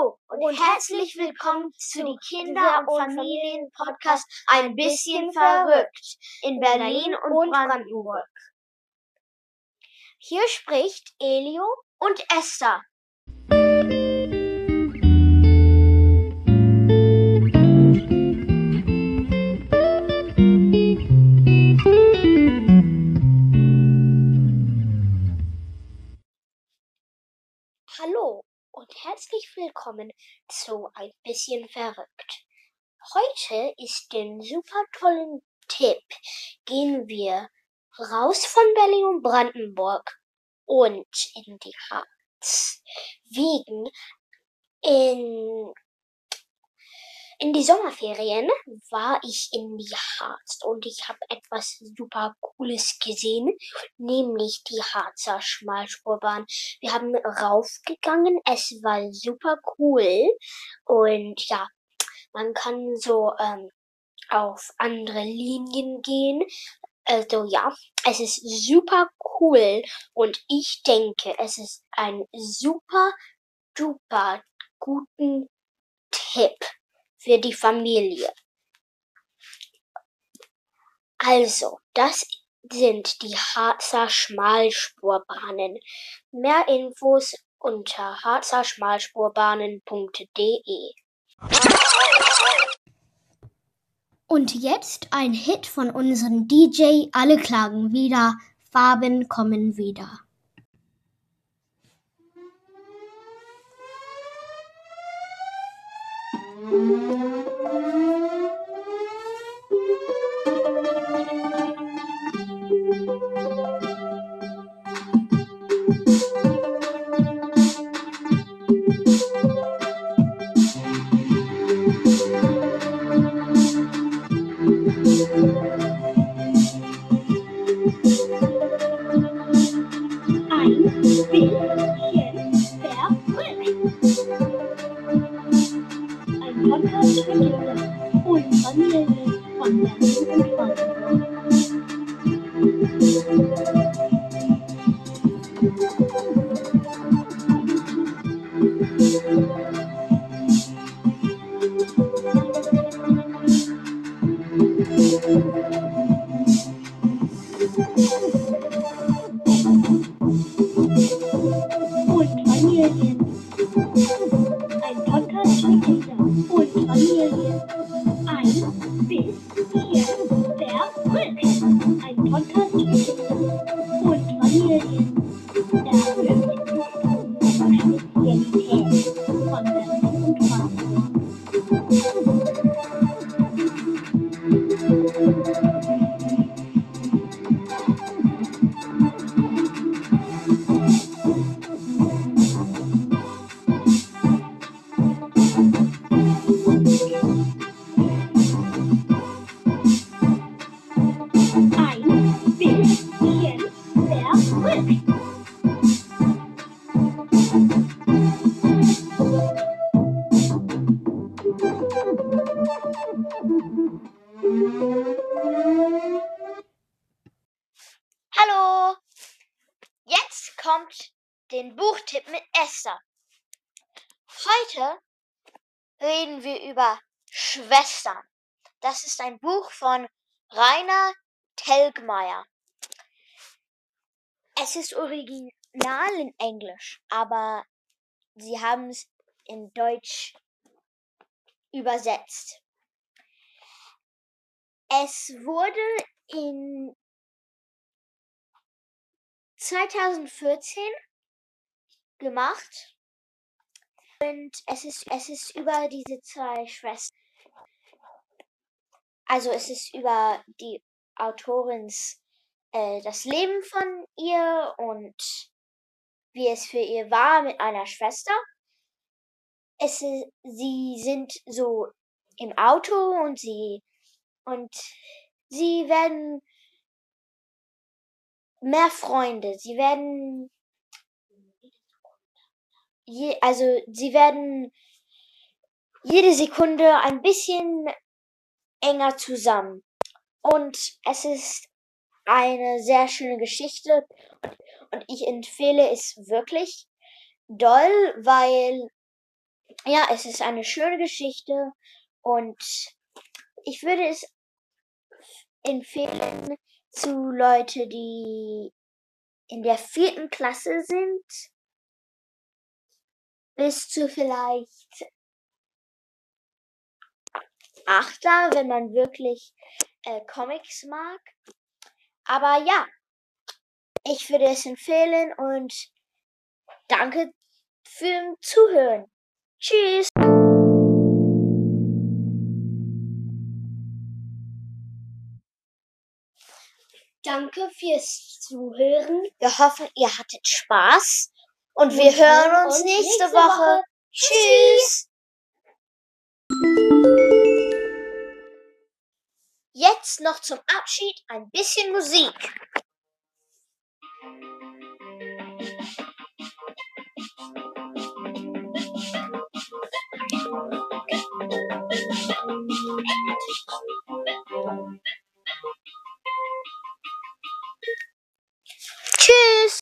Hallo und herzlich willkommen zu die Kinder- und Familienpodcast Ein bisschen verrückt in Berlin und Brandenburg. Hier spricht Elio und Esther. Willkommen zu Ein bisschen verrückt. Heute ist den super tollen Tipp. Gehen wir raus von Berlin und Brandenburg und in die Harz. Wegen in in die Sommerferien war ich in die Harz und ich habe etwas super Cooles gesehen, nämlich die Harzer Schmalspurbahn. Wir haben raufgegangen, es war super cool und ja, man kann so ähm, auf andere Linien gehen. Also ja, es ist super cool und ich denke, es ist ein super duper guten Tipp für die Familie. Also, das sind die Harzer Schmalspurbahnen. Mehr Infos unter harzerschmalspurbahnen.de. Und jetzt ein Hit von unserem DJ Alle klagen wieder, Farben kommen wieder. Ein Ein Podcast für Kinder und Familien von Berlin und Brandenburg. Und Familien. Ein Thank you. Hallo! Jetzt kommt den Buchtipp mit Esther. Heute reden wir über Schwestern. Das ist ein Buch von Rainer Telgmeier. Es ist original in Englisch, aber sie haben es in Deutsch übersetzt. Es wurde in 2014 gemacht und es ist, es ist über diese zwei Schwestern. Also es ist über die Autorins äh, das Leben von ihr und wie es für ihr war mit einer Schwester. Es, sie sind so im Auto und sie und sie werden mehr Freunde. Sie werden je, also sie werden jede Sekunde ein bisschen enger zusammen. Und es ist eine sehr schöne Geschichte und, und ich empfehle es wirklich doll, weil ja, es ist eine schöne Geschichte und ich würde es empfehlen zu Leute, die in der vierten Klasse sind, bis zu vielleicht Achter, wenn man wirklich äh, Comics mag. Aber ja, ich würde es empfehlen und danke für Zuhören. Tschüss. Danke fürs Zuhören. Wir hoffen, ihr hattet Spaß. Und wir, hören uns nächste, Woche. Tschüss. Jetzt noch zum Abschied ein bisschen Musik.